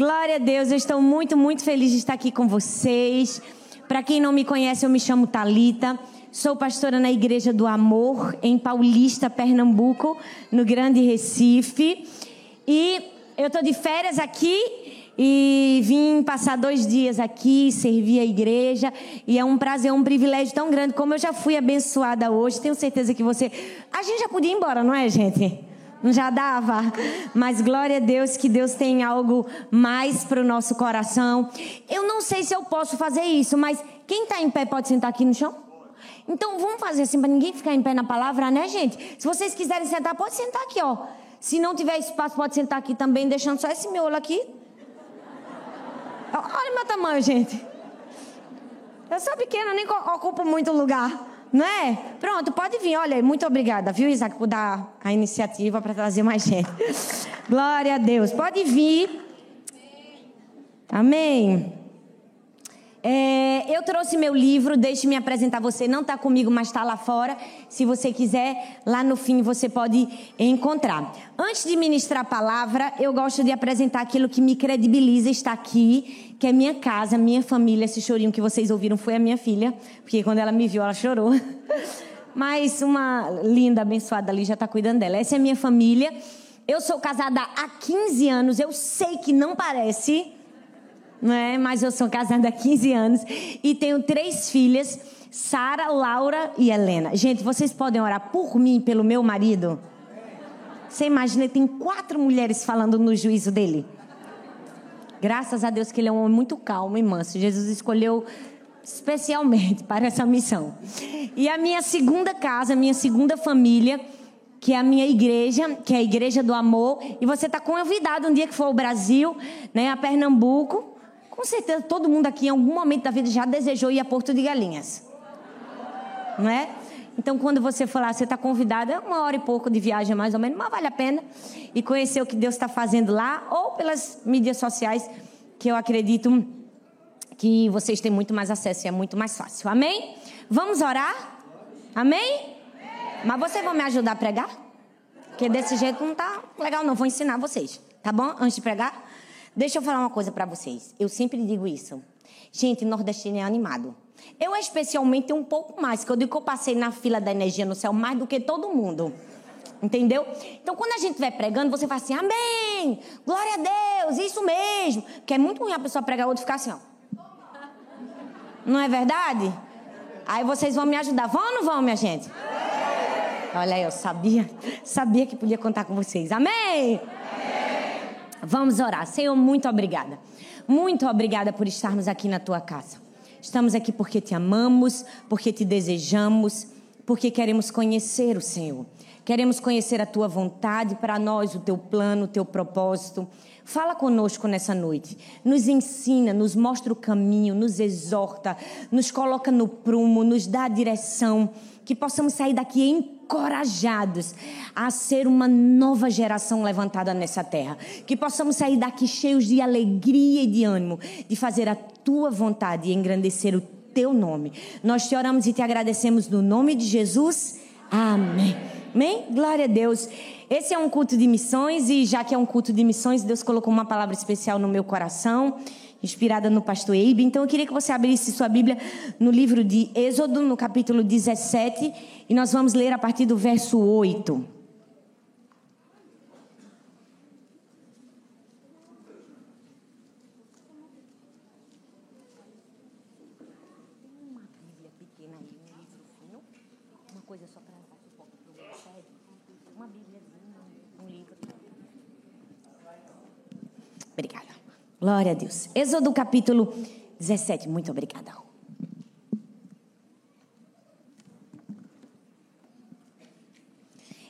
Glória a Deus, eu estou muito, muito feliz de estar aqui com vocês. Para quem não me conhece, eu me chamo Talita. Sou pastora na Igreja do Amor, em Paulista, Pernambuco, no Grande Recife. E eu estou de férias aqui e vim passar dois dias aqui, servir a igreja. E é um prazer, um privilégio tão grande. Como eu já fui abençoada hoje, tenho certeza que você. A gente já podia ir embora, não é, gente? Já dava? Mas glória a Deus que Deus tem algo mais para o nosso coração. Eu não sei se eu posso fazer isso, mas quem está em pé pode sentar aqui no chão? Então vamos fazer assim para ninguém ficar em pé na palavra, né, gente? Se vocês quiserem sentar, pode sentar aqui, ó. Se não tiver espaço, pode sentar aqui também, deixando só esse miolo aqui. Olha meu tamanho, gente. Eu sou pequena, nem ocupo muito lugar. Não é? Pronto, pode vir. Olha, muito obrigada, viu, Isaac, por dar a iniciativa para trazer mais gente. Glória a Deus. Pode vir. Amém. É, eu trouxe meu livro, deixe-me apresentar você. Não está comigo, mas está lá fora. Se você quiser, lá no fim você pode encontrar. Antes de ministrar a palavra, eu gosto de apresentar aquilo que me credibiliza estar aqui, que é minha casa, minha família. Esse chorinho que vocês ouviram foi a minha filha, porque quando ela me viu, ela chorou. Mas uma linda, abençoada ali já está cuidando dela. Essa é minha família. Eu sou casada há 15 anos. Eu sei que não parece não é? Mas eu sou casada há 15 anos e tenho três filhas, Sara, Laura e Helena. Gente, vocês podem orar por mim pelo meu marido? Você imagina, tem quatro mulheres falando no juízo dele. Graças a Deus que ele é um homem muito calmo e manso. Jesus escolheu especialmente para essa missão. E a minha segunda casa, a minha segunda família, que é a minha igreja, que é a Igreja do Amor. E você está convidado um dia que for ao Brasil, né, a Pernambuco. Com certeza todo mundo aqui em algum momento da vida já desejou ir a Porto de Galinhas. Não é? Então, quando você for lá, você está convidado, é uma hora e pouco de viagem mais ou menos, mas vale a pena. E conhecer o que Deus está fazendo lá, ou pelas mídias sociais, que eu acredito que vocês têm muito mais acesso e é muito mais fácil. Amém? Vamos orar? Amém? Mas vocês vão me ajudar a pregar? Porque desse jeito não tá legal, não. Vou ensinar vocês. Tá bom? Antes de pregar? Deixa eu falar uma coisa para vocês. Eu sempre digo isso. Gente, nordestino é animado. Eu especialmente um pouco mais, que eu digo que eu passei na fila da energia no céu mais do que todo mundo. Entendeu? Então, quando a gente estiver pregando, você fala assim, amém, glória a Deus, isso mesmo. Porque é muito ruim a pessoa pregar outro ficar assim, ó. Não é verdade? Aí vocês vão me ajudar. Vão ou não vão, minha gente? Olha eu sabia, sabia que podia contar com vocês. Amém? Vamos orar. Senhor, muito obrigada. Muito obrigada por estarmos aqui na tua casa. Estamos aqui porque te amamos, porque te desejamos, porque queremos conhecer o Senhor. Queremos conhecer a tua vontade para nós, o teu plano, o teu propósito. Fala conosco nessa noite. Nos ensina, nos mostra o caminho, nos exorta, nos coloca no prumo, nos dá a direção. Que possamos sair daqui em encorajados a ser uma nova geração levantada nessa terra. Que possamos sair daqui cheios de alegria e de ânimo, de fazer a tua vontade e engrandecer o teu nome. Nós te oramos e te agradecemos no nome de Jesus. Amém. Amém? Glória a Deus. Esse é um culto de missões e já que é um culto de missões, Deus colocou uma palavra especial no meu coração inspirada no pastor Eibe. Então eu queria que você abrisse sua Bíblia no livro de Êxodo, no capítulo 17, e nós vamos ler a partir do verso 8. Obrigada. Glória a Deus. Êxodo capítulo 17. Muito obrigada.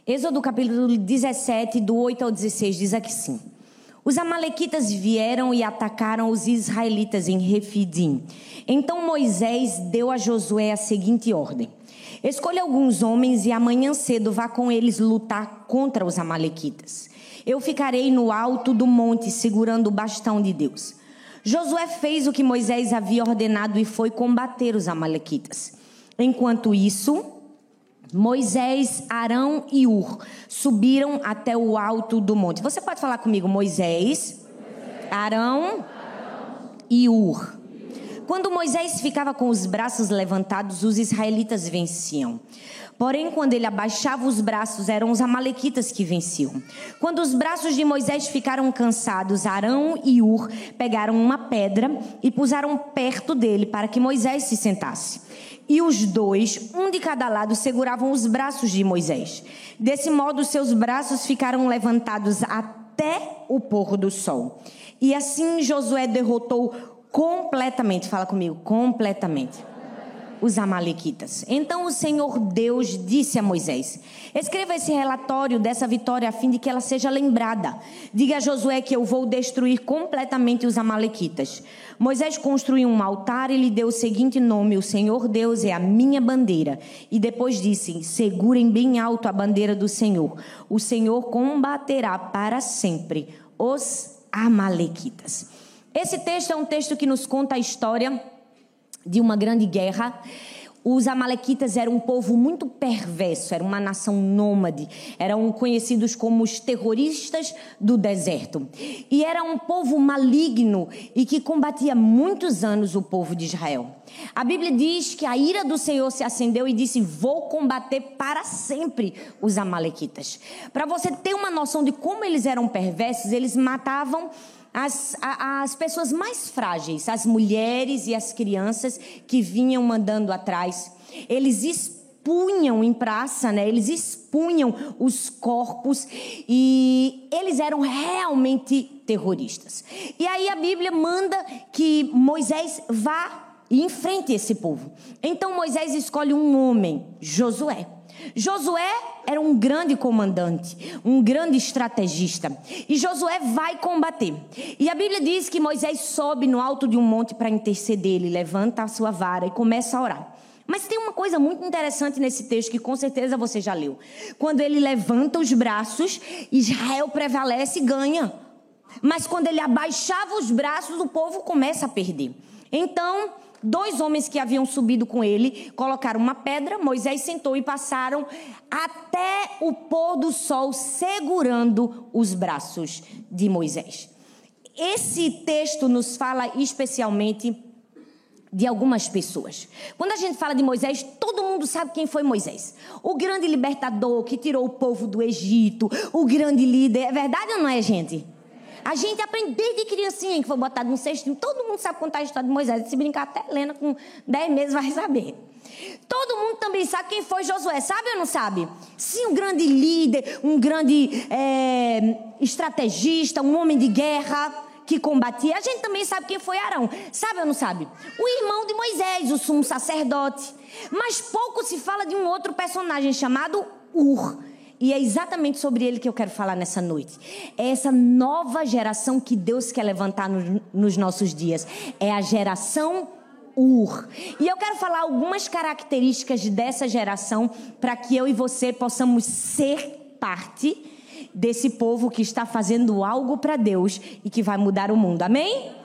Êxodo capítulo 17, do 8 ao 16, diz aqui sim. Os amalequitas vieram e atacaram os israelitas em Refidim. Então Moisés deu a Josué a seguinte ordem: Escolha alguns homens e amanhã cedo vá com eles lutar contra os amalequitas. Eu ficarei no alto do monte segurando o bastão de Deus. Josué fez o que Moisés havia ordenado e foi combater os amalequitas. Enquanto isso, Moisés, Arão e Ur subiram até o alto do monte. Você pode falar comigo, Moisés, Arão e Ur. Quando Moisés ficava com os braços levantados, os israelitas venciam. Porém, quando ele abaixava os braços, eram os amalequitas que venciam. Quando os braços de Moisés ficaram cansados, Arão e Ur pegaram uma pedra e puseram perto dele para que Moisés se sentasse. E os dois, um de cada lado, seguravam os braços de Moisés. Desse modo, seus braços ficaram levantados até o pôr do sol. E assim Josué derrotou completamente, fala comigo, completamente, os Amalequitas. Então o Senhor Deus disse a Moisés: Escreva esse relatório dessa vitória a fim de que ela seja lembrada. Diga a Josué que eu vou destruir completamente os Amalequitas. Moisés construiu um altar e lhe deu o seguinte nome: O Senhor Deus é a minha bandeira. E depois disse: Segurem bem alto a bandeira do Senhor. O Senhor combaterá para sempre os Amalequitas. Esse texto é um texto que nos conta a história de uma grande guerra. Os Amalequitas eram um povo muito perverso, era uma nação nômade, eram conhecidos como os terroristas do deserto. E era um povo maligno e que combatia muitos anos o povo de Israel. A Bíblia diz que a ira do Senhor se acendeu e disse: Vou combater para sempre os Amalequitas. Para você ter uma noção de como eles eram perversos, eles matavam as, as pessoas mais frágeis, as mulheres e as crianças que vinham mandando atrás. Eles expunham em praça, né? Eles expunham os corpos e eles eram realmente terroristas. E aí a Bíblia manda que Moisés vá e enfrente esse povo. Então Moisés escolhe um homem, Josué. Josué era um grande comandante, um grande estrategista. E Josué vai combater. E a Bíblia diz que Moisés sobe no alto de um monte para interceder. Ele levanta a sua vara e começa a orar. Mas tem uma coisa muito interessante nesse texto que com certeza você já leu. Quando ele levanta os braços, Israel prevalece e ganha. Mas quando ele abaixava os braços, o povo começa a perder. Então, Dois homens que haviam subido com ele colocaram uma pedra, Moisés sentou e passaram até o pôr do sol segurando os braços de Moisés. Esse texto nos fala especialmente de algumas pessoas. Quando a gente fala de Moisés, todo mundo sabe quem foi Moisés. O grande libertador que tirou o povo do Egito, o grande líder. É verdade ou não é, gente? A gente aprende desde criancinha, que foi botado no cestinho. Todo mundo sabe contar a história de Moisés. Se brincar, até Helena, com 10 meses, vai saber. Todo mundo também sabe quem foi Josué, sabe ou não sabe? Sim, um grande líder, um grande é, estrategista, um homem de guerra que combatia. A gente também sabe quem foi Arão, sabe ou não sabe? O irmão de Moisés, o sumo sacerdote. Mas pouco se fala de um outro personagem chamado Ur. E é exatamente sobre ele que eu quero falar nessa noite. É essa nova geração que Deus quer levantar no, nos nossos dias. É a geração Ur. E eu quero falar algumas características dessa geração para que eu e você possamos ser parte desse povo que está fazendo algo para Deus e que vai mudar o mundo. Amém?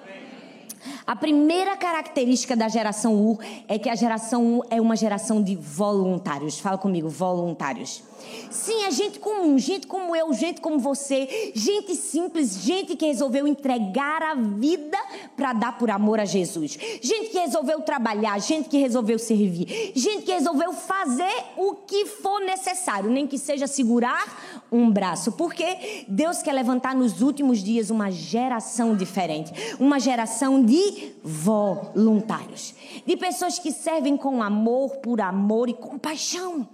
A primeira característica da geração U é que a geração U é uma geração de voluntários. Fala comigo, voluntários. Sim, é gente comum, gente como eu, gente como você, gente simples, gente que resolveu entregar a vida para dar por amor a Jesus. Gente que resolveu trabalhar, gente que resolveu servir, gente que resolveu fazer o que for necessário, nem que seja segurar um braço, porque Deus quer levantar nos últimos dias uma geração diferente, uma geração de voluntários, de pessoas que servem com amor, por amor e compaixão.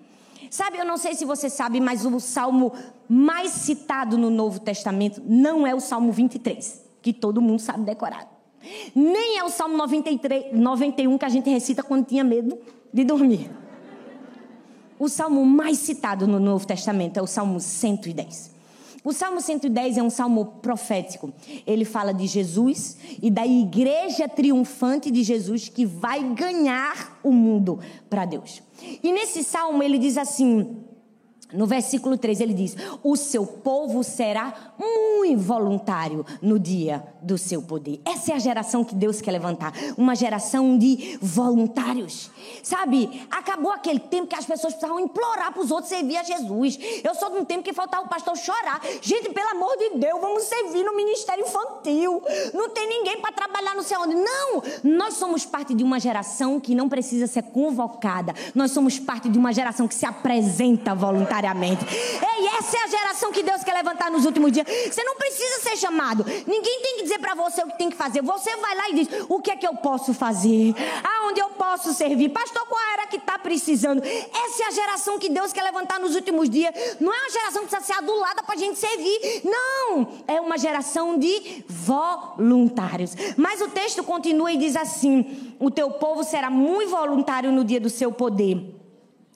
Sabe, eu não sei se você sabe, mas o salmo mais citado no Novo Testamento não é o Salmo 23, que todo mundo sabe decorar. Nem é o Salmo 93, 91 que a gente recita quando tinha medo de dormir. O salmo mais citado no Novo Testamento é o Salmo 110. O Salmo 110 é um salmo profético. Ele fala de Jesus e da igreja triunfante de Jesus que vai ganhar o mundo para Deus. E nesse salmo ele diz assim: No versículo 3 ele diz: O seu povo será muito voluntário no dia do seu poder. Essa é a geração que Deus quer levantar uma geração de voluntários. Sabe, acabou aquele tempo que as pessoas precisavam implorar para os outros servir a Jesus. Eu sou de um tempo que faltava o pastor chorar. Gente, pelo amor de Deus, vamos servir no ministério infantil. Não tem ninguém para trabalhar não sei onde. Não! Nós somos parte de uma geração que não precisa ser convocada. Nós somos parte de uma geração que se apresenta voluntariamente. Ei, essa é a geração que Deus quer levantar nos últimos dias. Você não precisa ser chamado. Ninguém tem que dizer para você o que tem que fazer. Você vai lá e diz: o que é que eu posso fazer? Aonde eu posso servir? Pastor, qual era que está precisando? Essa é a geração que Deus quer levantar nos últimos dias. Não é uma geração que precisa ser adulada para a gente servir. Não! É uma geração de voluntários. Mas o texto continua e diz assim: o teu povo será muito voluntário no dia do seu poder.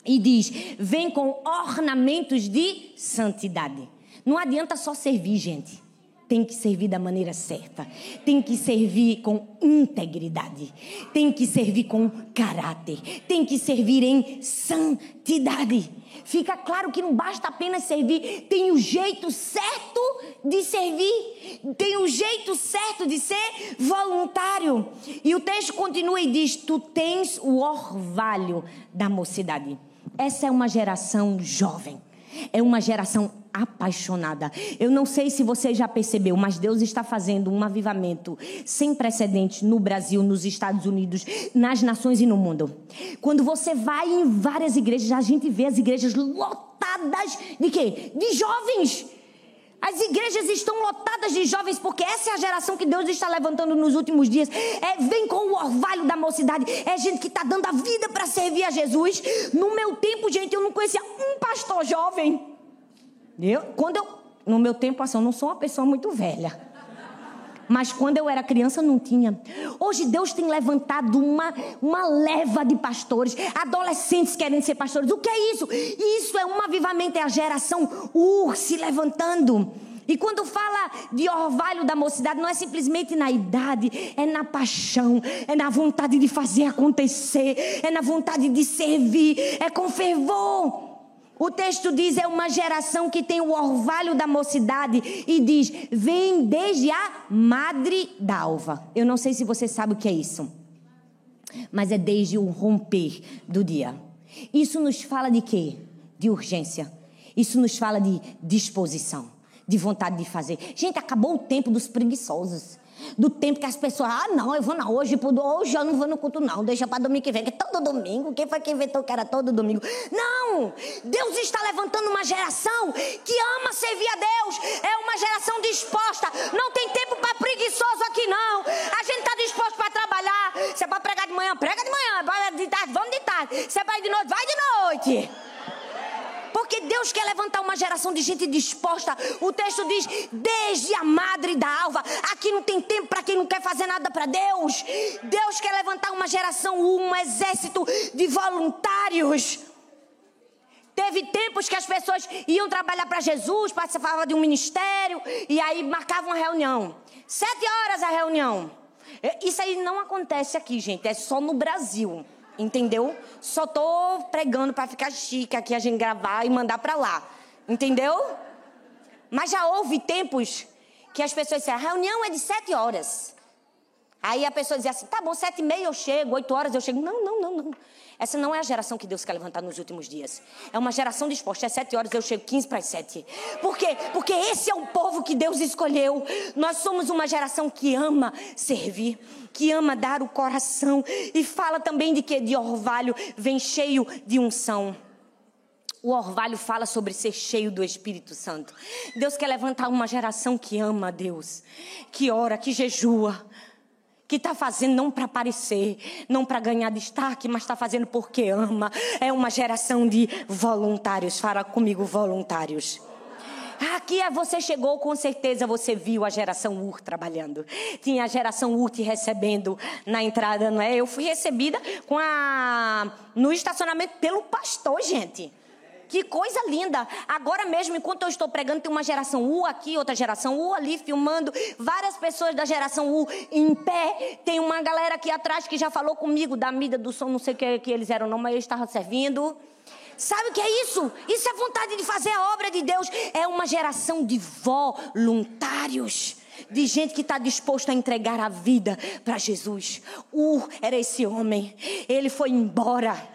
E diz: vem com ornamentos de santidade. Não adianta só servir, gente tem que servir da maneira certa, tem que servir com integridade, tem que servir com caráter, tem que servir em santidade. Fica claro que não basta apenas servir, tem o jeito certo de servir, tem o jeito certo de ser voluntário. E o texto continua e diz: Tu tens o orvalho da mocidade. Essa é uma geração jovem, é uma geração apaixonada. Eu não sei se você já percebeu, mas Deus está fazendo um avivamento sem precedentes no Brasil, nos Estados Unidos, nas nações e no mundo. Quando você vai em várias igrejas, a gente vê as igrejas lotadas de quê? De jovens. As igrejas estão lotadas de jovens porque essa é a geração que Deus está levantando nos últimos dias. É, vem com o orvalho da mocidade. É gente que está dando a vida para servir a Jesus. No meu tempo, gente, eu não conhecia um pastor jovem. Eu, quando eu, no meu tempo, assim, eu não sou uma pessoa muito velha. Mas quando eu era criança não tinha. Hoje Deus tem levantado uma, uma leva de pastores, adolescentes querem ser pastores. O que é isso? Isso é um avivamento, é a geração Ur se levantando. E quando fala de orvalho da mocidade, não é simplesmente na idade, é na paixão, é na vontade de fazer acontecer, é na vontade de servir, é com fervor. O texto diz: é uma geração que tem o orvalho da mocidade e diz: vem desde a madre d'alva. Eu não sei se você sabe o que é isso, mas é desde o romper do dia. Isso nos fala de quê? De urgência. Isso nos fala de disposição, de vontade de fazer. Gente, acabou o tempo dos preguiçosos do tempo que as pessoas, ah, não, eu vou não, hoje, hoje eu não vou no culto, não, deixa para domingo que vem, que é todo domingo. Quem foi que inventou que era todo domingo? Não! Deus está levantando uma geração que ama servir a Deus, é uma geração disposta. Não tem tempo para preguiçoso aqui, não. A gente está disposto para trabalhar. Você pode pregar de manhã, prega de manhã, de tarde, vamos de tarde. Você vai de noite, vai de noite. Levantar uma geração de gente disposta. O texto diz: desde a madre da alva. Aqui não tem tempo para quem não quer fazer nada para Deus. Deus quer levantar uma geração, um exército de voluntários. Teve tempos que as pessoas iam trabalhar para Jesus, participavam de um ministério e aí marcavam uma reunião. Sete horas a reunião. Isso aí não acontece aqui, gente. É só no Brasil. Entendeu? Só tô pregando para ficar chique aqui a gente gravar e mandar para lá. Entendeu? Mas já houve tempos que as pessoas diziam, a reunião é de sete horas. Aí a pessoa dizia assim, tá bom, sete e meia eu chego, oito horas eu chego. Não, não, não, não. Essa não é a geração que Deus quer levantar nos últimos dias. É uma geração disposta. É sete horas, eu chego quinze para as sete. Por quê? Porque esse é o povo que Deus escolheu. Nós somos uma geração que ama servir, que ama dar o coração. E fala também de que de orvalho vem cheio de unção. O orvalho fala sobre ser cheio do Espírito Santo. Deus quer levantar uma geração que ama a Deus, que ora, que jejua, que está fazendo não para aparecer, não para ganhar destaque, mas está fazendo porque ama. É uma geração de voluntários. Fala comigo, voluntários. Aqui é você chegou, com certeza você viu a geração UR trabalhando. Tinha a geração UR te recebendo na entrada, não é? Eu fui recebida com a no estacionamento pelo pastor, gente. Que coisa linda! Agora mesmo, enquanto eu estou pregando, tem uma geração U aqui, outra geração U ali filmando, várias pessoas da geração U em pé. Tem uma galera aqui atrás que já falou comigo da mídia do som, não sei o que, que eles eram, não, mas eles estavam servindo. Sabe o que é isso? Isso é vontade de fazer a obra de Deus. É uma geração de voluntários de gente que está disposto a entregar a vida para Jesus. Ur era esse homem. Ele foi embora.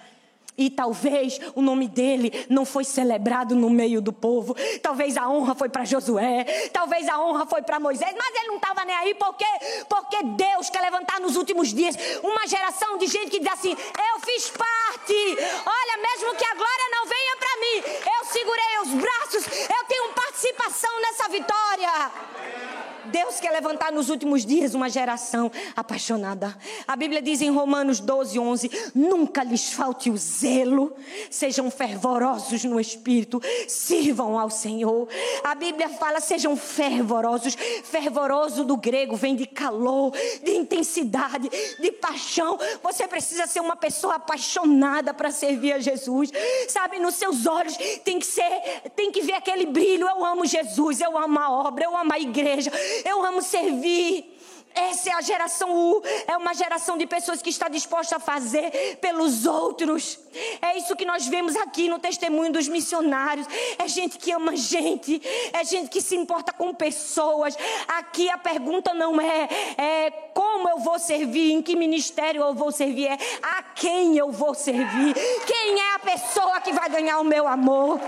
E talvez o nome dele não foi celebrado no meio do povo. Talvez a honra foi para Josué. Talvez a honra foi para Moisés. Mas ele não estava nem aí. Por quê? Porque Deus quer levantar nos últimos dias uma geração de gente que diz assim: Eu fiz parte. Olha, mesmo que a glória não venha para mim, eu segurei os braços. Eu tenho participação nessa vitória. Deus quer levantar nos últimos dias uma geração apaixonada. A Bíblia diz em Romanos 12, 11: Nunca lhes falte o zelo, sejam fervorosos no espírito, sirvam ao Senhor. A Bíblia fala: sejam fervorosos. Fervoroso do grego vem de calor, de intensidade, de paixão. Você precisa ser uma pessoa apaixonada para servir a Jesus. Sabe, nos seus olhos tem que ser, tem que ver aquele brilho. Eu amo Jesus, eu amo a obra, eu amo a igreja. Eu amo servir. Essa é a geração U, é uma geração de pessoas que está disposta a fazer pelos outros. É isso que nós vemos aqui no testemunho dos missionários. É gente que ama gente, é gente que se importa com pessoas. Aqui a pergunta não é, é como eu vou servir, em que ministério eu vou servir, é a quem eu vou servir. Quem é a pessoa que vai ganhar o meu amor?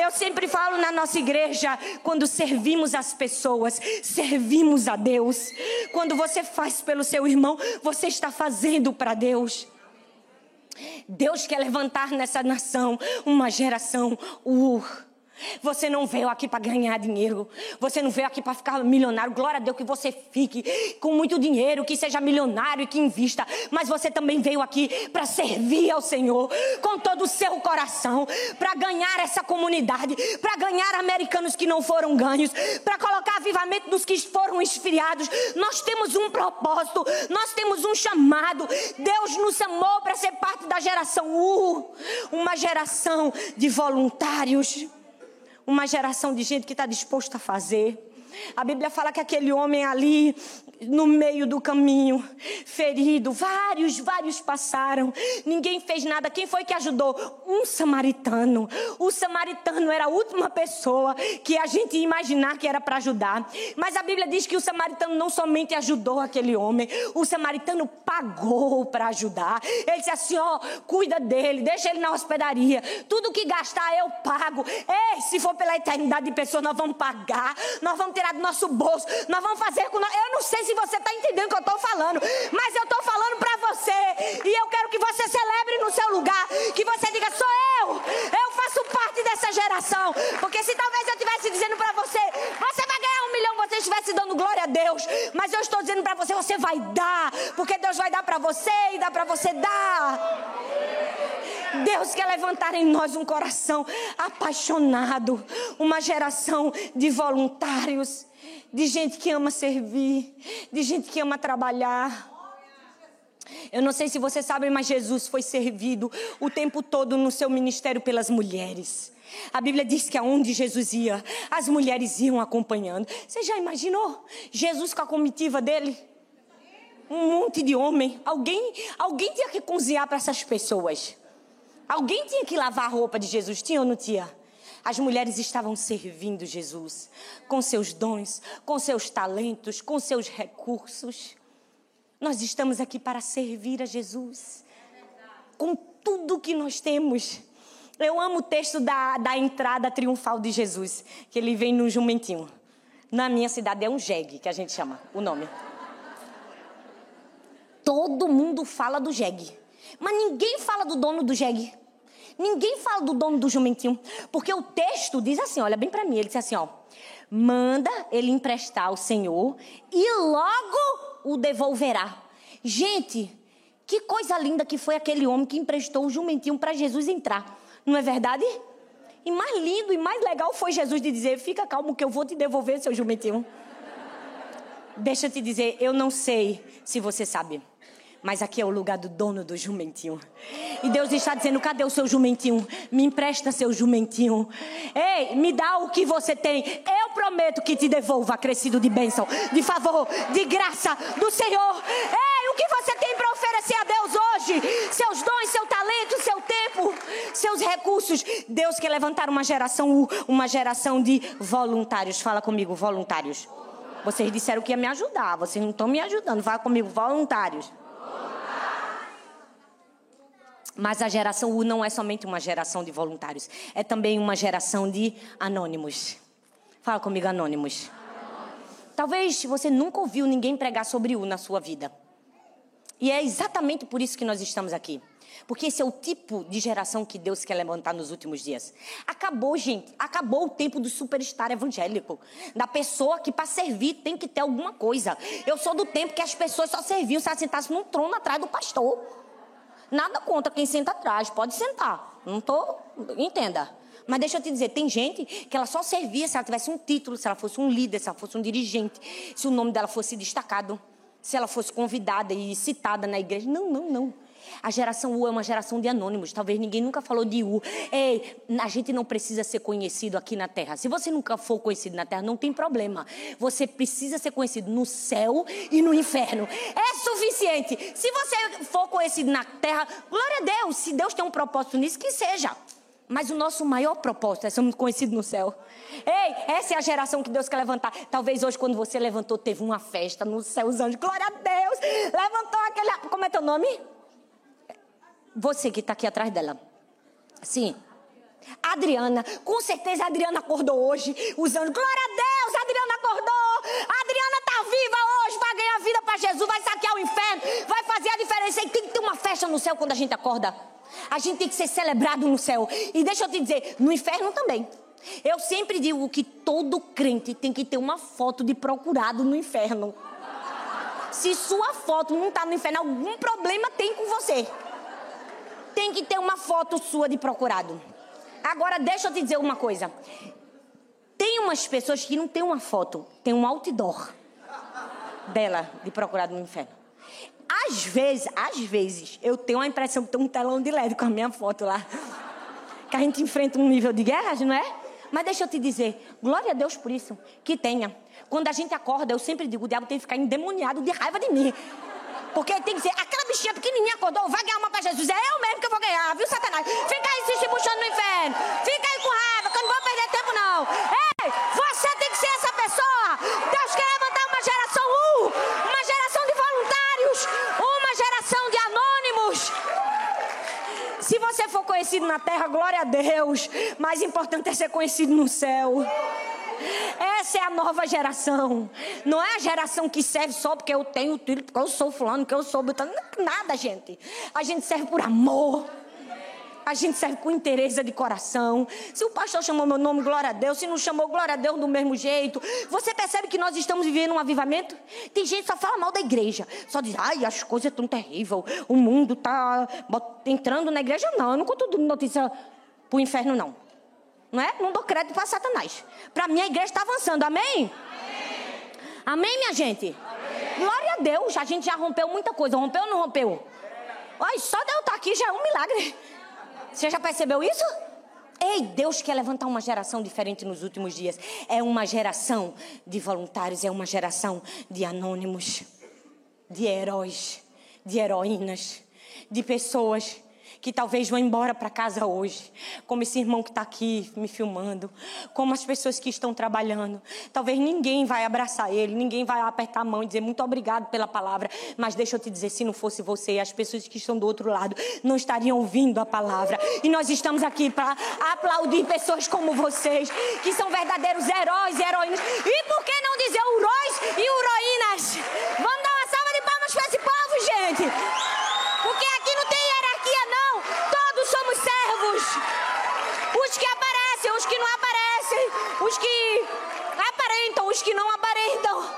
Eu sempre falo na nossa igreja, quando servimos as pessoas, servimos a Deus. Quando você faz pelo seu irmão, você está fazendo para Deus. Deus quer levantar nessa nação uma geração ur você não veio aqui para ganhar dinheiro. Você não veio aqui para ficar milionário. Glória a Deus que você fique com muito dinheiro, que seja milionário e que invista. Mas você também veio aqui para servir ao Senhor com todo o seu coração, para ganhar essa comunidade, para ganhar americanos que não foram ganhos, para colocar avivamento nos que foram esfriados. Nós temos um propósito, nós temos um chamado. Deus nos chamou para ser parte da geração U, uma geração de voluntários uma geração de gente que está disposta a fazer. A Bíblia fala que aquele homem ali, no meio do caminho, ferido, vários, vários passaram, ninguém fez nada. Quem foi que ajudou? Um samaritano. O samaritano era a última pessoa que a gente ia imaginar que era para ajudar. Mas a Bíblia diz que o samaritano não somente ajudou aquele homem, o samaritano pagou para ajudar. Ele disse assim: ó, cuida dele, deixa ele na hospedaria. Tudo que gastar eu pago. Ei, se for pela eternidade de pessoas, nós vamos pagar, nós vamos tirar do nosso bolso, nós vamos fazer com. Eu não sei se você está entendendo o que eu estou falando, mas eu estou falando para você. E eu quero que você celebre no seu lugar, que você diga: sou eu, eu faço parte dessa geração. Porque se talvez eu estivesse dizendo para você, você vai ganhar um milhão, você estivesse dando glória a Deus. Mas eu estou dizendo para você, você vai dar, porque Deus vai dar para você e dá para você dar. Deus quer levantar em nós um coração apaixonado, uma geração de voluntários, de gente que ama servir, de gente que ama trabalhar. Eu não sei se você sabe, mas Jesus foi servido o tempo todo no seu ministério pelas mulheres. A Bíblia diz que aonde Jesus ia, as mulheres iam acompanhando. Você já imaginou Jesus com a comitiva dele? Um monte de homem. Alguém, alguém tinha que cozinhar para essas pessoas. Alguém tinha que lavar a roupa de Jesus, tinha ou não tinha? As mulheres estavam servindo Jesus com seus dons, com seus talentos, com seus recursos. Nós estamos aqui para servir a Jesus com tudo que nós temos. Eu amo o texto da, da entrada triunfal de Jesus, que ele vem no jumentinho. Na minha cidade é um jegue, que a gente chama o nome. Todo mundo fala do jegue, mas ninguém fala do dono do jegue. Ninguém fala do dono do jumentinho, porque o texto diz assim, olha bem para mim, ele diz assim, ó: "Manda ele emprestar ao Senhor e logo o devolverá". Gente, que coisa linda que foi aquele homem que emprestou o jumentinho para Jesus entrar. Não é verdade? E mais lindo e mais legal foi Jesus de dizer: "Fica calmo que eu vou te devolver seu jumentinho". Deixa eu te dizer, eu não sei se você sabe. Mas aqui é o lugar do dono do jumentinho. E Deus está dizendo: cadê o seu jumentinho? Me empresta seu jumentinho. Ei, me dá o que você tem. Eu prometo que te devolva crescido de bênção, de favor, de graça do Senhor. Ei, o que você tem para oferecer a Deus hoje? Seus dons, seu talento, seu tempo, seus recursos. Deus quer levantar uma geração uma geração de voluntários. Fala comigo, voluntários. Vocês disseram que ia me ajudar, vocês não estão me ajudando. Fala comigo, voluntários. Mas a geração U não é somente uma geração de voluntários, é também uma geração de anônimos. Fala comigo, anônimos. Talvez você nunca ouviu ninguém pregar sobre U na sua vida. E é exatamente por isso que nós estamos aqui. Porque esse é o tipo de geração que Deus quer levantar nos últimos dias. Acabou, gente. Acabou o tempo do superstar evangélico. Da pessoa que para servir tem que ter alguma coisa. Eu sou do tempo que as pessoas só serviam se elas sentassem num trono atrás do pastor. Nada contra quem senta atrás. Pode sentar. Não tô... Entenda. Mas deixa eu te dizer, tem gente que ela só servia se ela tivesse um título, se ela fosse um líder, se ela fosse um dirigente, se o nome dela fosse destacado, se ela fosse convidada e citada na igreja. Não, não, não. A geração U é uma geração de anônimos. Talvez ninguém nunca falou de U. Ei, a gente não precisa ser conhecido aqui na terra. Se você nunca for conhecido na terra, não tem problema. Você precisa ser conhecido no céu e no inferno. É suficiente. Se você for conhecido na terra, glória a Deus. Se Deus tem um propósito nisso, que seja. Mas o nosso maior propósito é sermos conhecidos no céu. Ei, essa é a geração que Deus quer levantar. Talvez hoje, quando você levantou, teve uma festa no céu, os anjos. Glória a Deus! Levantou aquele. Como é teu nome? Você que está aqui atrás dela. Sim. Adriana, com certeza a Adriana acordou hoje, usando glória a Deus, a Adriana acordou. A Adriana está viva hoje, vai ganhar vida para Jesus, vai saquear o inferno, vai fazer a diferença. E tem que ter uma festa no céu quando a gente acorda. A gente tem que ser celebrado no céu. E deixa eu te dizer, no inferno também. Eu sempre digo que todo crente tem que ter uma foto de procurado no inferno. Se sua foto não está no inferno, algum problema tem com você tem que ter uma foto sua de procurado. Agora, deixa eu te dizer uma coisa. Tem umas pessoas que não tem uma foto, tem um outdoor dela de procurado no inferno. Às vezes, às vezes, eu tenho a impressão que tem um telão de LED com a minha foto lá. Que a gente enfrenta um nível de guerra, não é? Mas deixa eu te dizer, glória a Deus por isso, que tenha. Quando a gente acorda, eu sempre digo, o diabo tem que ficar endemoniado de raiva de mim. Porque tem que ser aquela bichinha pequenininha acordou, vai ganhar uma pra Jesus. É eu mesmo que eu vou ganhar, viu, Satanás? Fica aí se puxando no inferno. Fica aí com raiva, que eu não vou perder tempo, não. Ei, você tem que ser essa pessoa. Deus quer levantar uma geração U, uma geração de voluntários, uma geração de anônimos. Se você for conhecido na terra, glória a Deus. Mais importante é ser conhecido no céu. Essa é a nova geração. Não é a geração que serve só porque eu tenho título, porque eu sou fulano, porque eu sou botando. Nada, gente. A gente serve por amor. A gente serve com interesse de coração. Se o pastor chamou meu nome, glória a Deus. Se não chamou, glória a Deus do mesmo jeito. Você percebe que nós estamos vivendo um avivamento? Tem gente que só fala mal da igreja. Só diz, ai, as coisas estão terríveis. O mundo está entrando na igreja. Não, eu não conto notícia para o inferno, não. Não é? Não dou crédito para Satanás. Para mim, a igreja está avançando. Amém? Amém? Amém, minha gente? Amém. Glória a Deus. A gente já rompeu muita coisa. Rompeu ou não rompeu? Olha, só de eu estar aqui já é um milagre. Você já percebeu isso? Ei, Deus quer levantar uma geração diferente nos últimos dias. É uma geração de voluntários, é uma geração de anônimos, de heróis, de heroínas, de pessoas que talvez vão embora para casa hoje, como esse irmão que está aqui me filmando, como as pessoas que estão trabalhando. Talvez ninguém vai abraçar ele, ninguém vai apertar a mão e dizer muito obrigado pela palavra, mas deixa eu te dizer, se não fosse você, as pessoas que estão do outro lado não estariam ouvindo a palavra. E nós estamos aqui para aplaudir pessoas como vocês, que são verdadeiros heróis e heroínas. E por que não dizer heróis e heroínas? Vamos dar uma salva de palmas para esse povo, gente! Os que aparecem, os que não aparecem, os que aparentam, os que não aparentam.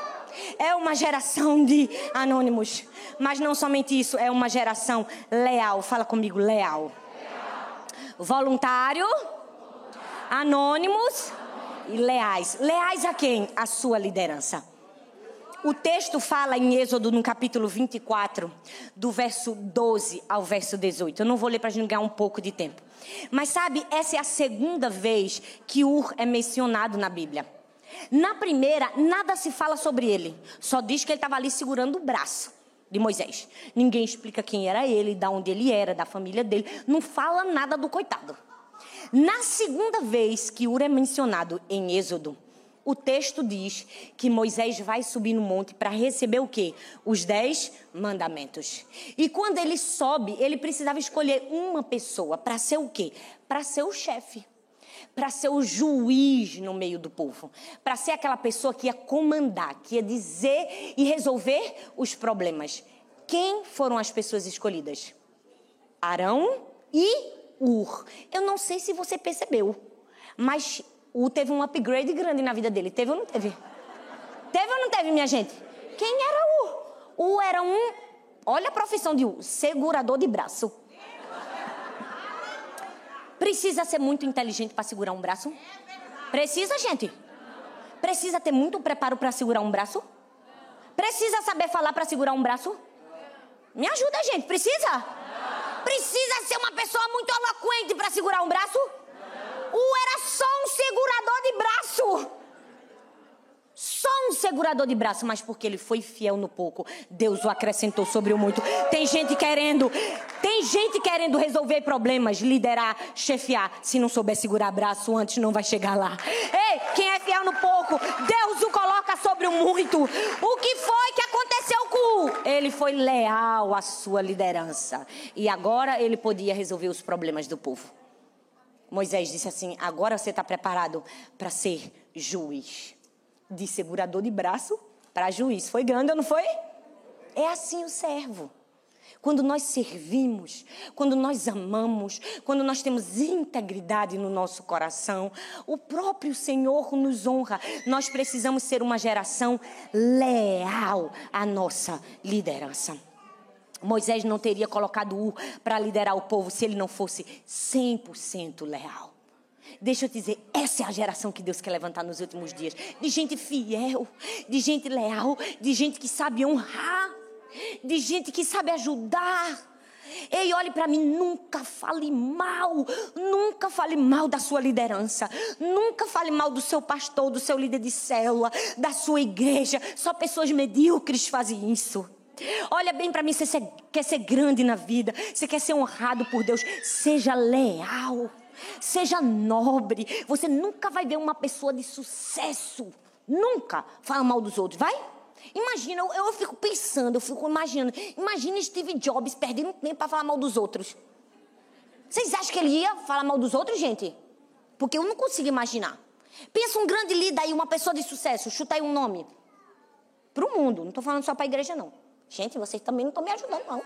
É uma geração de anônimos. Mas não somente isso, é uma geração leal. Fala comigo, leal. leal. Voluntário, anônimos e leais. Leais a quem? A sua liderança. O texto fala em Êxodo, no capítulo 24, do verso 12 ao verso 18. Eu não vou ler para a gente ganhar um pouco de tempo. Mas sabe, essa é a segunda vez que Ur é mencionado na Bíblia. Na primeira, nada se fala sobre ele. Só diz que ele estava ali segurando o braço de Moisés. Ninguém explica quem era ele, de onde ele era, da família dele. Não fala nada do coitado. Na segunda vez que Ur é mencionado em Êxodo, o texto diz que Moisés vai subir no monte para receber o quê? Os dez mandamentos. E quando ele sobe, ele precisava escolher uma pessoa para ser o quê? Para ser o chefe. Para ser o juiz no meio do povo. Para ser aquela pessoa que ia comandar, que ia dizer e resolver os problemas. Quem foram as pessoas escolhidas? Arão e Ur. Eu não sei se você percebeu, mas U teve um upgrade grande na vida dele. Teve ou não teve? Teve ou não teve, minha gente? Quem era U? U era um. Olha a profissão de U: segurador de braço. Precisa ser muito inteligente para segurar um braço? Precisa, gente? Precisa ter muito preparo para segurar um braço? Precisa saber falar para segurar um braço? Me ajuda, gente. Precisa? Precisa ser uma pessoa muito eloquente para segurar um braço? U era só um segurador de braço. Só um segurador de braço, mas porque ele foi fiel no pouco, Deus o acrescentou sobre o muito. Tem gente querendo, tem gente querendo resolver problemas, liderar, chefiar. Se não souber segurar braço antes, não vai chegar lá. Ei, quem é fiel no pouco, Deus o coloca sobre o muito. O que foi que aconteceu com o? Ele foi leal à sua liderança. E agora ele podia resolver os problemas do povo. Moisés disse assim: agora você está preparado para ser juiz. De segurador de braço para juiz. Foi grande ou não foi? É assim o servo. Quando nós servimos, quando nós amamos, quando nós temos integridade no nosso coração, o próprio Senhor nos honra. Nós precisamos ser uma geração leal à nossa liderança. Moisés não teria colocado U para liderar o povo se ele não fosse 100% leal. Deixa eu te dizer, essa é a geração que Deus quer levantar nos últimos dias. De gente fiel, de gente leal, de gente que sabe honrar, de gente que sabe ajudar. Ei, olhe para mim, nunca fale mal, nunca fale mal da sua liderança, nunca fale mal do seu pastor, do seu líder de célula, da sua igreja. Só pessoas medíocres fazem isso. Olha bem para mim, você quer ser grande na vida, você quer ser honrado por Deus, seja leal, seja nobre. Você nunca vai ver uma pessoa de sucesso, nunca fala mal dos outros, vai? Imagina, eu, eu fico pensando, eu fico imaginando. Imagina Steve Jobs perdendo tempo para falar mal dos outros. Vocês acham que ele ia falar mal dos outros, gente? Porque eu não consigo imaginar. Pensa um grande líder aí, uma pessoa de sucesso, chuta aí um nome. Para o mundo, não estou falando só para a igreja, não. Gente, vocês também não estão me ajudando, não.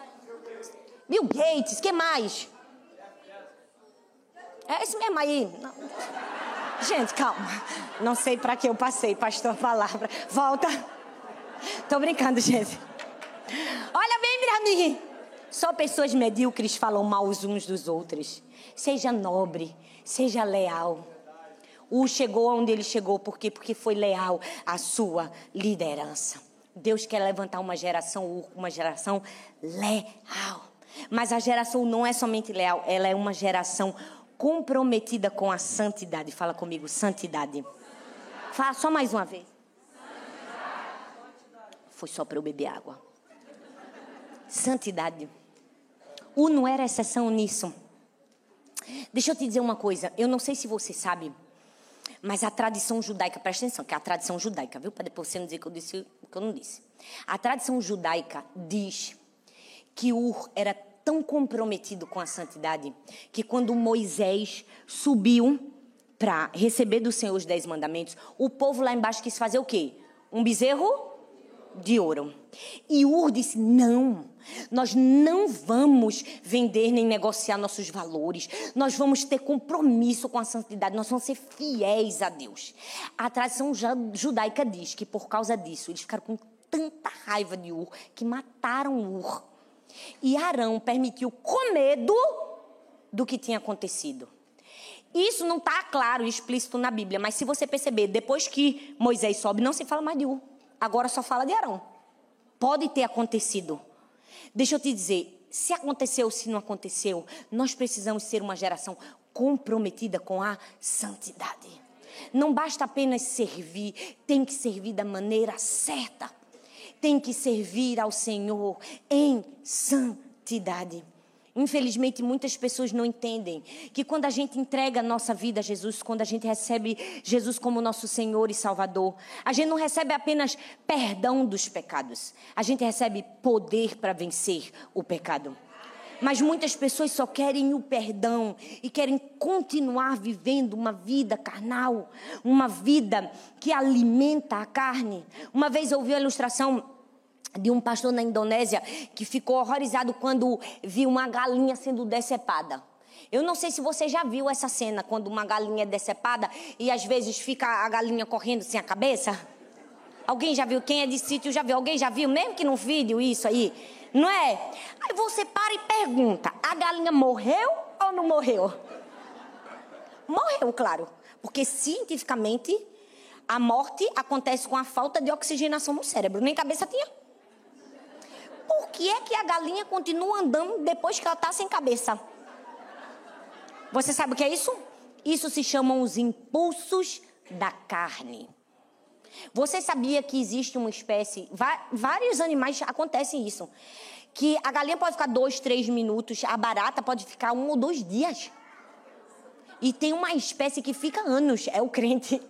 Bill Gates, que mais? É esse mesmo aí. Não. Gente, calma. Não sei para que eu passei, pastor, a palavra. Volta. Tô brincando, gente. Olha bem para mim. Só pessoas medíocres falam mal uns dos outros. Seja nobre, seja leal. O chegou onde ele chegou, por quê? Porque foi leal à sua liderança. Deus quer levantar uma geração, uma geração leal. Mas a geração não é somente leal, ela é uma geração comprometida com a santidade. Fala comigo, santidade. Fala só mais uma vez. Foi só para eu beber água. Santidade. O não era exceção nisso. Deixa eu te dizer uma coisa. Eu não sei se você sabe, mas a tradição judaica, presta atenção, que é a tradição judaica, viu? Para depois você não dizer que eu disse o que eu não disse. A tradição judaica diz que Ur era tão comprometido com a santidade que quando Moisés subiu para receber do Senhor os dez mandamentos, o povo lá embaixo quis fazer o quê? Um bezerro de ouro. E Ur disse: não, nós não vamos vender nem negociar nossos valores, nós vamos ter compromisso com a santidade, nós vamos ser fiéis a Deus. A tradição judaica diz que por causa disso eles ficaram com tanta raiva de Ur que mataram Ur. E Arão permitiu com medo do que tinha acontecido. Isso não está claro e explícito na Bíblia, mas se você perceber, depois que Moisés sobe, não se fala mais de Ur. Agora só fala de Arão. Pode ter acontecido. Deixa eu te dizer, se aconteceu ou se não aconteceu, nós precisamos ser uma geração comprometida com a santidade. Não basta apenas servir, tem que servir da maneira certa. Tem que servir ao Senhor em santidade. Infelizmente, muitas pessoas não entendem que quando a gente entrega a nossa vida a Jesus, quando a gente recebe Jesus como nosso Senhor e Salvador, a gente não recebe apenas perdão dos pecados, a gente recebe poder para vencer o pecado. Mas muitas pessoas só querem o perdão e querem continuar vivendo uma vida carnal, uma vida que alimenta a carne. Uma vez ouvi a ilustração de um pastor na Indonésia que ficou horrorizado quando viu uma galinha sendo decepada. Eu não sei se você já viu essa cena quando uma galinha é decepada e às vezes fica a galinha correndo sem a cabeça. Alguém já viu? Quem é de sítio já viu? Alguém já viu? Mesmo que no vídeo isso aí, não é? Aí você para e pergunta: a galinha morreu ou não morreu? Morreu, claro, porque cientificamente a morte acontece com a falta de oxigenação no cérebro. Nem cabeça tinha por que é que a galinha continua andando depois que ela está sem cabeça? Você sabe o que é isso? Isso se chamam os impulsos da carne. Você sabia que existe uma espécie, vários animais acontecem isso, que a galinha pode ficar dois, três minutos, a barata pode ficar um ou dois dias. E tem uma espécie que fica anos, é o crente.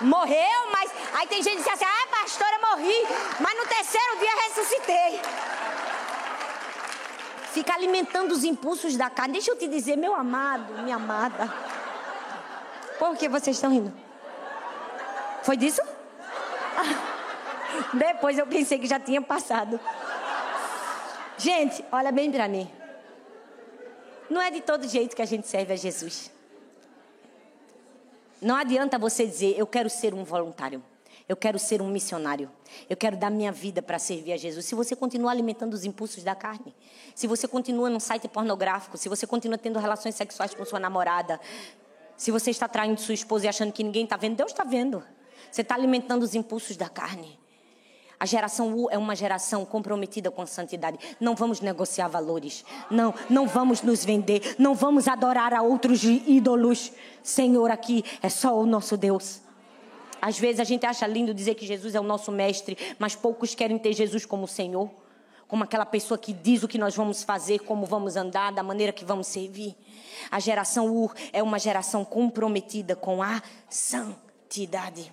Morreu, mas aí tem gente que diz assim: ah, pastora, morri, mas no terceiro dia ressuscitei. Fica alimentando os impulsos da carne. Deixa eu te dizer, meu amado, minha amada. Por que vocês estão rindo? Foi disso? Depois eu pensei que já tinha passado. Gente, olha bem para mim. Não é de todo jeito que a gente serve a Jesus. Não adianta você dizer, eu quero ser um voluntário. Eu quero ser um missionário. Eu quero dar minha vida para servir a Jesus. Se você continua alimentando os impulsos da carne, se você continua num site pornográfico, se você continua tendo relações sexuais com sua namorada, se você está traindo sua esposa e achando que ninguém está vendo, Deus está vendo. Você está alimentando os impulsos da carne. A geração U é uma geração comprometida com a santidade. Não vamos negociar valores. Não, não vamos nos vender. Não vamos adorar a outros ídolos. Senhor, aqui é só o nosso Deus. Às vezes a gente acha lindo dizer que Jesus é o nosso mestre, mas poucos querem ter Jesus como Senhor, como aquela pessoa que diz o que nós vamos fazer, como vamos andar, da maneira que vamos servir. A geração Ur é uma geração comprometida com a santidade.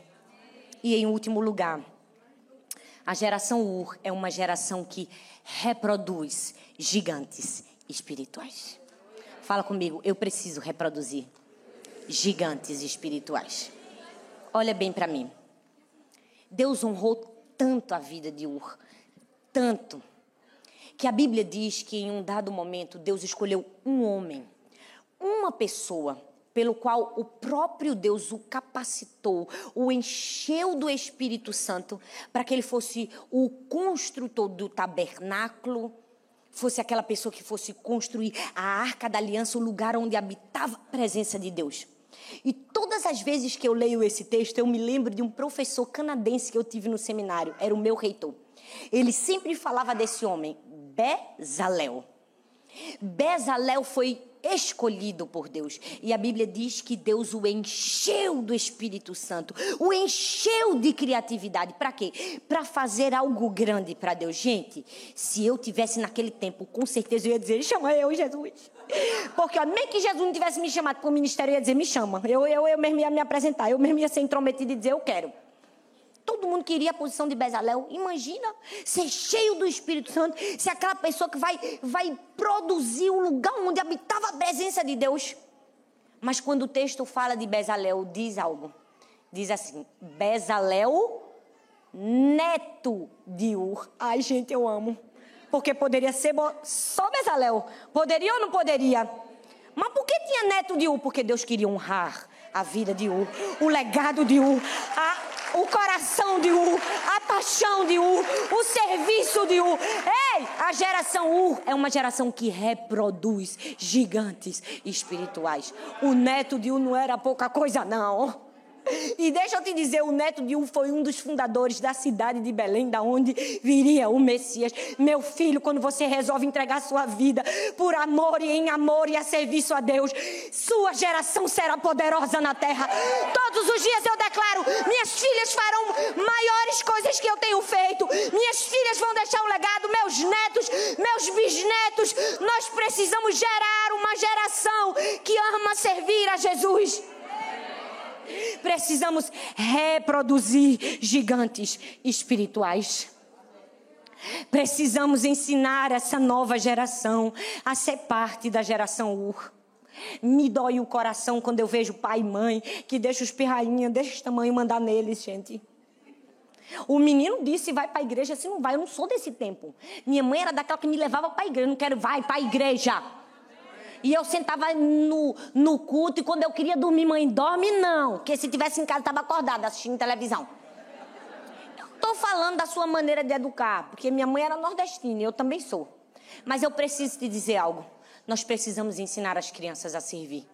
E em último lugar, a geração Ur é uma geração que reproduz gigantes espirituais. Fala comigo, eu preciso reproduzir gigantes espirituais. Olha bem para mim. Deus honrou tanto a vida de Ur, tanto, que a Bíblia diz que em um dado momento Deus escolheu um homem, uma pessoa, pelo qual o próprio Deus o capacitou, o encheu do Espírito Santo, para que ele fosse o construtor do tabernáculo, fosse aquela pessoa que fosse construir a arca da aliança, o lugar onde habitava a presença de Deus. E todas as vezes que eu leio esse texto, eu me lembro de um professor canadense que eu tive no seminário, era o meu reitor. Ele sempre falava desse homem, Bezalel. Bezalel foi escolhido por Deus. E a Bíblia diz que Deus o encheu do Espírito Santo, o encheu de criatividade. Para quê? Para fazer algo grande para Deus. Gente, se eu tivesse naquele tempo, com certeza eu ia dizer: chama eu, Jesus. Porque ó, nem que Jesus não tivesse me chamado para o ministério, eu ia dizer: me chama. Eu, eu, eu mesmo ia me apresentar, eu mesmo ia ser intrometido e dizer: eu quero. Todo mundo queria a posição de Bezalel. Imagina ser cheio do Espírito Santo, ser aquela pessoa que vai, vai produzir o lugar onde habitava a presença de Deus. Mas quando o texto fala de Bezalel, diz algo. Diz assim: Bezalel, neto de Ur. Ai, gente, eu amo. Porque poderia ser só Bezalel. Poderia ou não poderia? Mas por que tinha neto de Ur? Porque Deus queria honrar a vida de Ur, o legado de Ur, a o coração de Ur, a paixão de Ur, o serviço de Ur. Ei, a geração Ur é uma geração que reproduz gigantes espirituais. O neto de Ur não era pouca coisa, não. E deixa eu te dizer, o neto de um foi um dos fundadores da cidade de Belém, da onde viria o Messias. Meu filho, quando você resolve entregar sua vida por amor e em amor e a serviço a Deus, sua geração será poderosa na terra. Todos os dias eu declaro: minhas filhas farão maiores coisas que eu tenho feito. Minhas filhas vão deixar um legado, meus netos, meus bisnetos. Nós precisamos gerar uma geração que ama servir a Jesus. Precisamos reproduzir gigantes espirituais. Precisamos ensinar essa nova geração a ser parte da geração Ur. Me dói o coração quando eu vejo pai e mãe que deixa os pirrainhas desse tamanho mandar neles, gente. O menino disse vai para a igreja, se não vai, eu não sou desse tempo. Minha mãe era daquela que me levava para a igreja, não quero, vai para a igreja. E eu sentava no, no culto e quando eu queria dormir, mãe, dorme não. Porque se tivesse em casa, estava acordada assistindo televisão. Estou falando da sua maneira de educar, porque minha mãe era nordestina e eu também sou. Mas eu preciso te dizer algo. Nós precisamos ensinar as crianças a servir.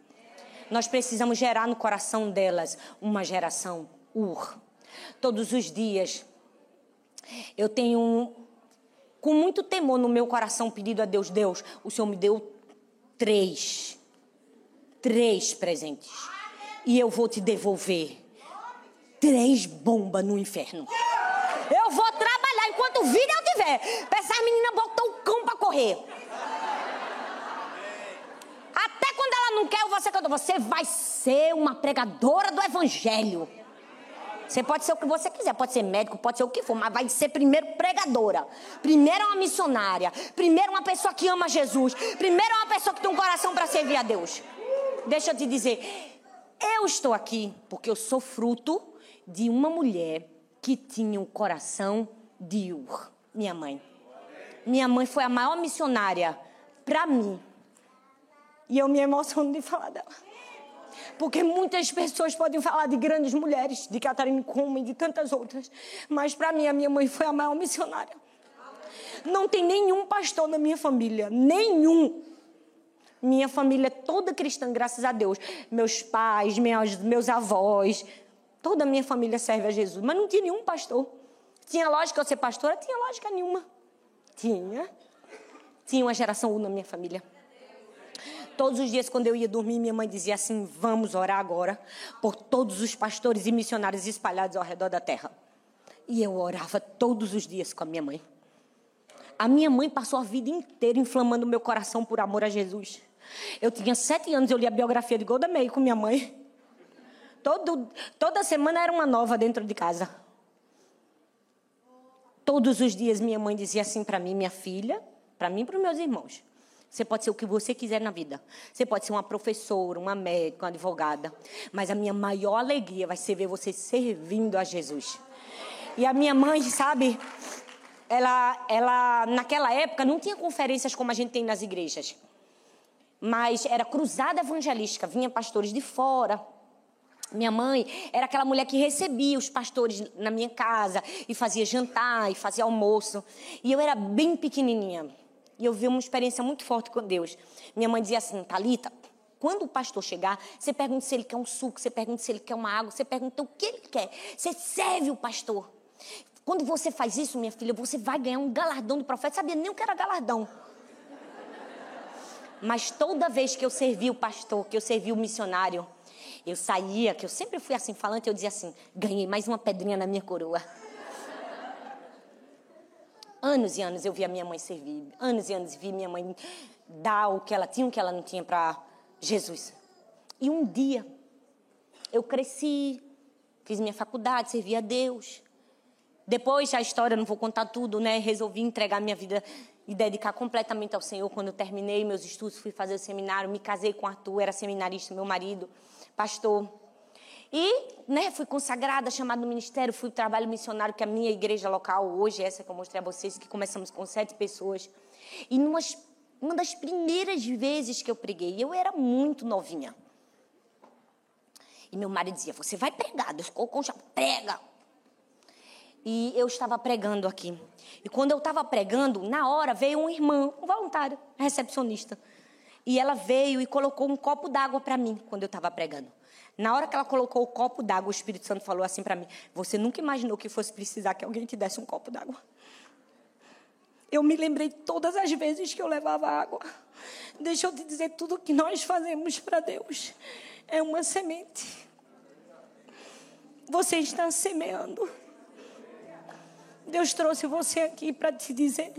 Nós precisamos gerar no coração delas uma geração ur. Todos os dias eu tenho, com muito temor no meu coração, pedido a Deus: Deus, o Senhor me deu três. Três presentes. E eu vou te devolver três bombas no inferno. Eu vou trabalhar enquanto vida eu tiver. Pra essa menina botar o cão pra correr. Até quando ela não quer, você Você vai ser uma pregadora do evangelho. Você pode ser o que você quiser, pode ser médico, pode ser o que for, mas vai ser primeiro pregadora. Primeiro uma missionária. Primeiro uma pessoa que ama Jesus. Primeiro uma pessoa que tem um coração para servir a Deus. Deixa eu te dizer, eu estou aqui porque eu sou fruto de uma mulher que tinha um coração de Ur, minha mãe. Minha mãe foi a maior missionária para mim. E eu me emociono de falar dela. Porque muitas pessoas podem falar de grandes mulheres, de Catherine Kuma e de tantas outras. Mas para mim, a minha mãe foi a maior missionária. Não tem nenhum pastor na minha família. Nenhum. Minha família é toda cristã, graças a Deus. Meus pais, meus, meus avós. Toda a minha família serve a Jesus. Mas não tinha nenhum pastor. Tinha lógica eu ser pastora? Tinha lógica nenhuma. Tinha. Tinha uma geração U na minha família. Todos os dias, quando eu ia dormir, minha mãe dizia assim: Vamos orar agora por todos os pastores e missionários espalhados ao redor da terra. E eu orava todos os dias com a minha mãe. A minha mãe passou a vida inteira inflamando meu coração por amor a Jesus. Eu tinha sete anos, eu li a biografia de Golda Meir com minha mãe. Todo, toda semana era uma nova dentro de casa. Todos os dias minha mãe dizia assim para mim, minha filha, para mim e para os meus irmãos. Você pode ser o que você quiser na vida. Você pode ser uma professora, uma médica, uma advogada. Mas a minha maior alegria vai ser ver você servindo a Jesus. E a minha mãe, sabe, ela, ela naquela época não tinha conferências como a gente tem nas igrejas. Mas era cruzada evangelística, vinha pastores de fora. Minha mãe era aquela mulher que recebia os pastores na minha casa e fazia jantar e fazia almoço. E eu era bem pequenininha. E eu vi uma experiência muito forte com Deus. Minha mãe dizia assim, Talita, quando o pastor chegar, você pergunta se ele quer um suco, você pergunta se ele quer uma água, você pergunta o que ele quer. Você serve o pastor. Quando você faz isso, minha filha, você vai ganhar um galardão do profeta. Sabia nem o que era galardão. Mas toda vez que eu servi o pastor, que eu servi o missionário, eu saía, que eu sempre fui assim falante, eu dizia assim: ganhei mais uma pedrinha na minha coroa. Anos e anos eu vi a minha mãe servir. Anos e anos vi minha mãe dar o que ela tinha, o que ela não tinha para Jesus. E um dia eu cresci, fiz minha faculdade, servi a Deus. Depois a história, não vou contar tudo, né? Resolvi entregar minha vida e dedicar completamente ao Senhor. Quando eu terminei meus estudos, fui fazer o seminário, me casei com Arthur, era seminarista, meu marido, pastor. E né, fui consagrada, chamada no ministério, fui trabalho missionário, que é a minha igreja local, hoje, essa que eu mostrei a vocês, que começamos com sete pessoas. E numas, uma das primeiras vezes que eu preguei, eu era muito novinha. E meu marido dizia, você vai pregar, Deus colocou um prega. E eu estava pregando aqui. E quando eu estava pregando, na hora veio um irmão, um voluntário, recepcionista. E ela veio e colocou um copo d'água para mim quando eu estava pregando. Na hora que ela colocou o copo d'água, o Espírito Santo falou assim para mim: Você nunca imaginou que fosse precisar que alguém te desse um copo d'água? Eu me lembrei todas as vezes que eu levava água. Deixa eu te dizer: tudo que nós fazemos para Deus é uma semente. Você está semeando. Deus trouxe você aqui para te dizer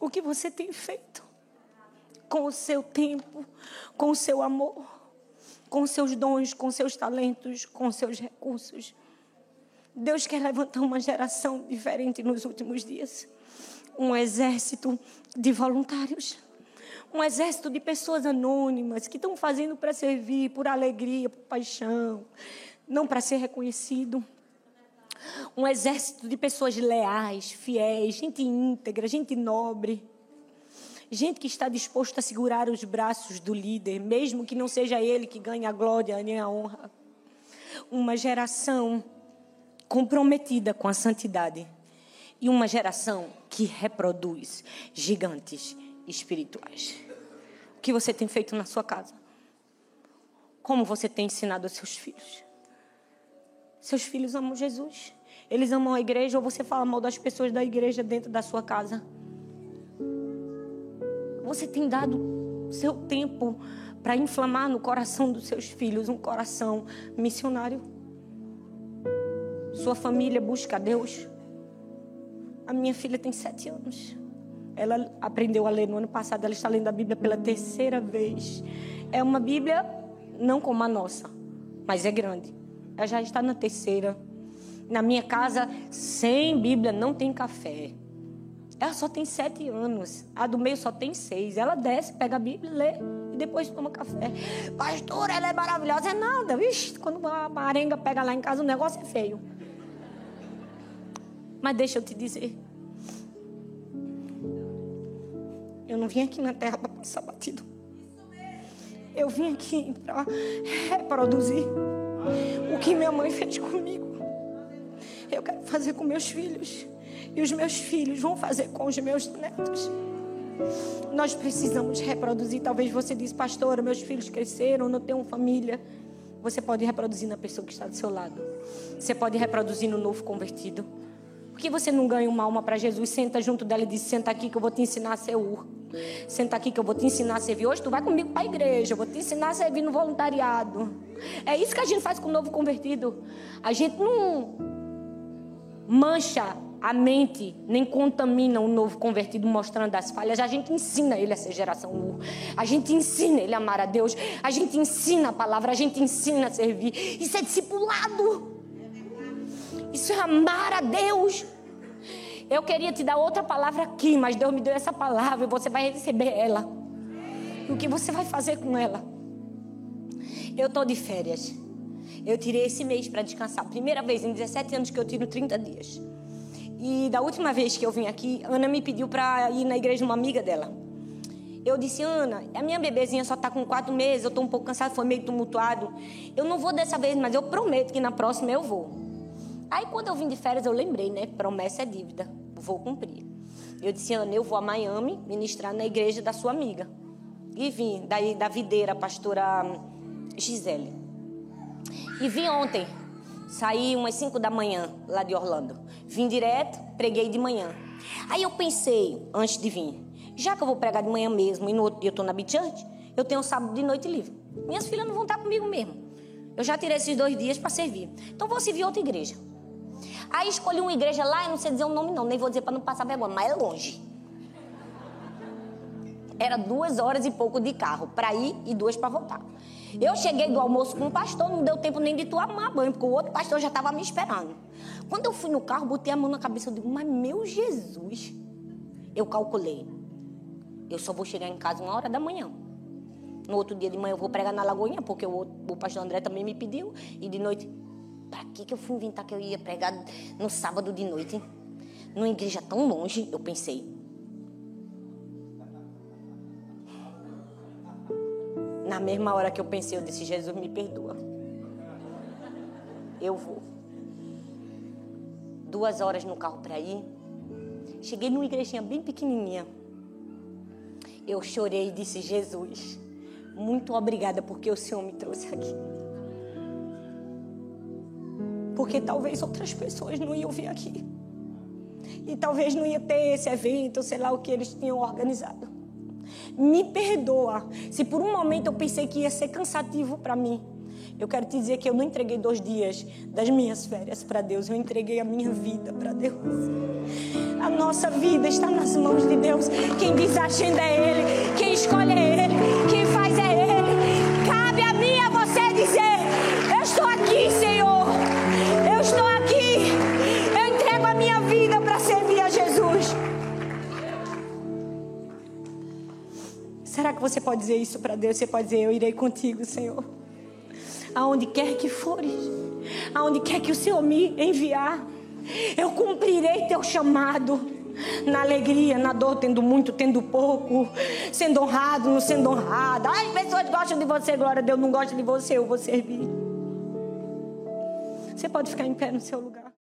o que você tem feito com o seu tempo, com o seu amor, com seus dons, com seus talentos, com seus recursos. Deus quer levantar uma geração diferente nos últimos dias. Um exército de voluntários. Um exército de pessoas anônimas que estão fazendo para servir, por alegria, por paixão, não para ser reconhecido. Um exército de pessoas leais, fiéis, gente íntegra, gente nobre Gente que está disposta a segurar os braços do líder, mesmo que não seja ele que ganhe a glória nem a honra. Uma geração comprometida com a santidade e uma geração que reproduz gigantes espirituais. O que você tem feito na sua casa? Como você tem ensinado aos seus filhos? Seus filhos amam Jesus. Eles amam a igreja ou você fala mal das pessoas da igreja dentro da sua casa? Você tem dado seu tempo para inflamar no coração dos seus filhos um coração missionário? Sua família busca a Deus? A minha filha tem sete anos. Ela aprendeu a ler no ano passado. Ela está lendo a Bíblia pela terceira vez. É uma Bíblia não como a nossa, mas é grande. Ela já está na terceira. Na minha casa, sem Bíblia, não tem café. Ela só tem sete anos. A do meio só tem seis. Ela desce, pega a Bíblia, lê e depois toma café. Pastor, ela é maravilhosa. É nada. Vixe, quando a arenga pega lá em casa, o negócio é feio. Mas deixa eu te dizer. Eu não vim aqui na terra para passar batido. Eu vim aqui para reproduzir o que minha mãe fez comigo. Eu quero fazer com meus filhos e os meus filhos vão fazer com os meus netos. Nós precisamos reproduzir. Talvez você diz, pastora, meus filhos cresceram, não tenho família. Você pode reproduzir na pessoa que está do seu lado. Você pode reproduzir no novo convertido. Por que você não ganha uma alma para Jesus? Senta junto dela e diz: Senta aqui que eu vou te ensinar a ser ur. Senta aqui que eu vou te ensinar a servir. Hoje tu vai comigo para a igreja. Eu vou te ensinar a servir no voluntariado. É isso que a gente faz com o novo convertido. A gente não mancha a mente nem contamina o novo convertido mostrando as falhas. A gente ensina ele a ser geração U. A gente ensina ele a amar a Deus. A gente ensina a palavra. A gente ensina a servir. Isso é discipulado. Isso é amar a Deus. Eu queria te dar outra palavra aqui, mas Deus me deu essa palavra e você vai receber ela. E o que você vai fazer com ela? Eu estou de férias. Eu tirei esse mês para descansar. Primeira vez em 17 anos que eu tiro 30 dias. E da última vez que eu vim aqui, Ana me pediu para ir na igreja de uma amiga dela. Eu disse, Ana, a minha bebezinha só está com quatro meses, eu estou um pouco cansada, foi meio tumultuado. Eu não vou dessa vez, mas eu prometo que na próxima eu vou. Aí quando eu vim de férias, eu lembrei, né? Promessa é dívida, vou cumprir. Eu disse, Ana, eu vou a Miami ministrar na igreja da sua amiga. E vim, daí da videira, a pastora Gisele. E vim ontem, Saí umas 5 da manhã lá de Orlando. Vim direto, preguei de manhã. Aí eu pensei, antes de vir, já que eu vou pregar de manhã mesmo e no outro dia eu estou na Beach eu tenho sábado de noite livre. Minhas filhas não vão estar comigo mesmo. Eu já tirei esses dois dias para servir. Então vou servir outra igreja. Aí escolhi uma igreja lá, eu não sei dizer o nome não, nem vou dizer para não passar vergonha, mas é longe. Era duas horas e pouco de carro para ir e duas para voltar. Eu cheguei do almoço com o pastor, não deu tempo nem de tomar banho, porque o outro pastor já estava me esperando. Quando eu fui no carro, botei a mão na cabeça, eu digo, mas meu Jesus. Eu calculei. Eu só vou chegar em casa uma hora da manhã. No outro dia de manhã eu vou pregar na Lagoinha, porque o, o pastor André também me pediu. E de noite, para que, que eu fui inventar que eu ia pregar no sábado de noite? Numa igreja tão longe, eu pensei. Na mesma hora que eu pensei, eu disse: Jesus, me perdoa. Eu vou. Duas horas no carro para ir. Cheguei numa igrejinha bem pequenininha. Eu chorei e disse: Jesus, muito obrigada porque o Senhor me trouxe aqui. Porque talvez outras pessoas não iam vir aqui. E talvez não ia ter esse evento, sei lá o que eles tinham organizado. Me perdoa se por um momento eu pensei que ia ser cansativo para mim. Eu quero te dizer que eu não entreguei dois dias das minhas férias para Deus, eu entreguei a minha vida para Deus. A nossa vida está nas mãos de Deus. Quem diz a agenda é Ele, quem escolhe é Ele, você pode dizer isso para Deus? Você pode dizer: Eu irei contigo, Senhor aonde quer que fores, aonde quer que o Senhor me enviar, eu cumprirei teu chamado. Na alegria, na dor, tendo muito, tendo pouco, sendo honrado, não sendo honrado. Ai, pessoas gostam de você, glória a Deus, não gostam de você, eu vou servir. Você pode ficar em pé no seu lugar.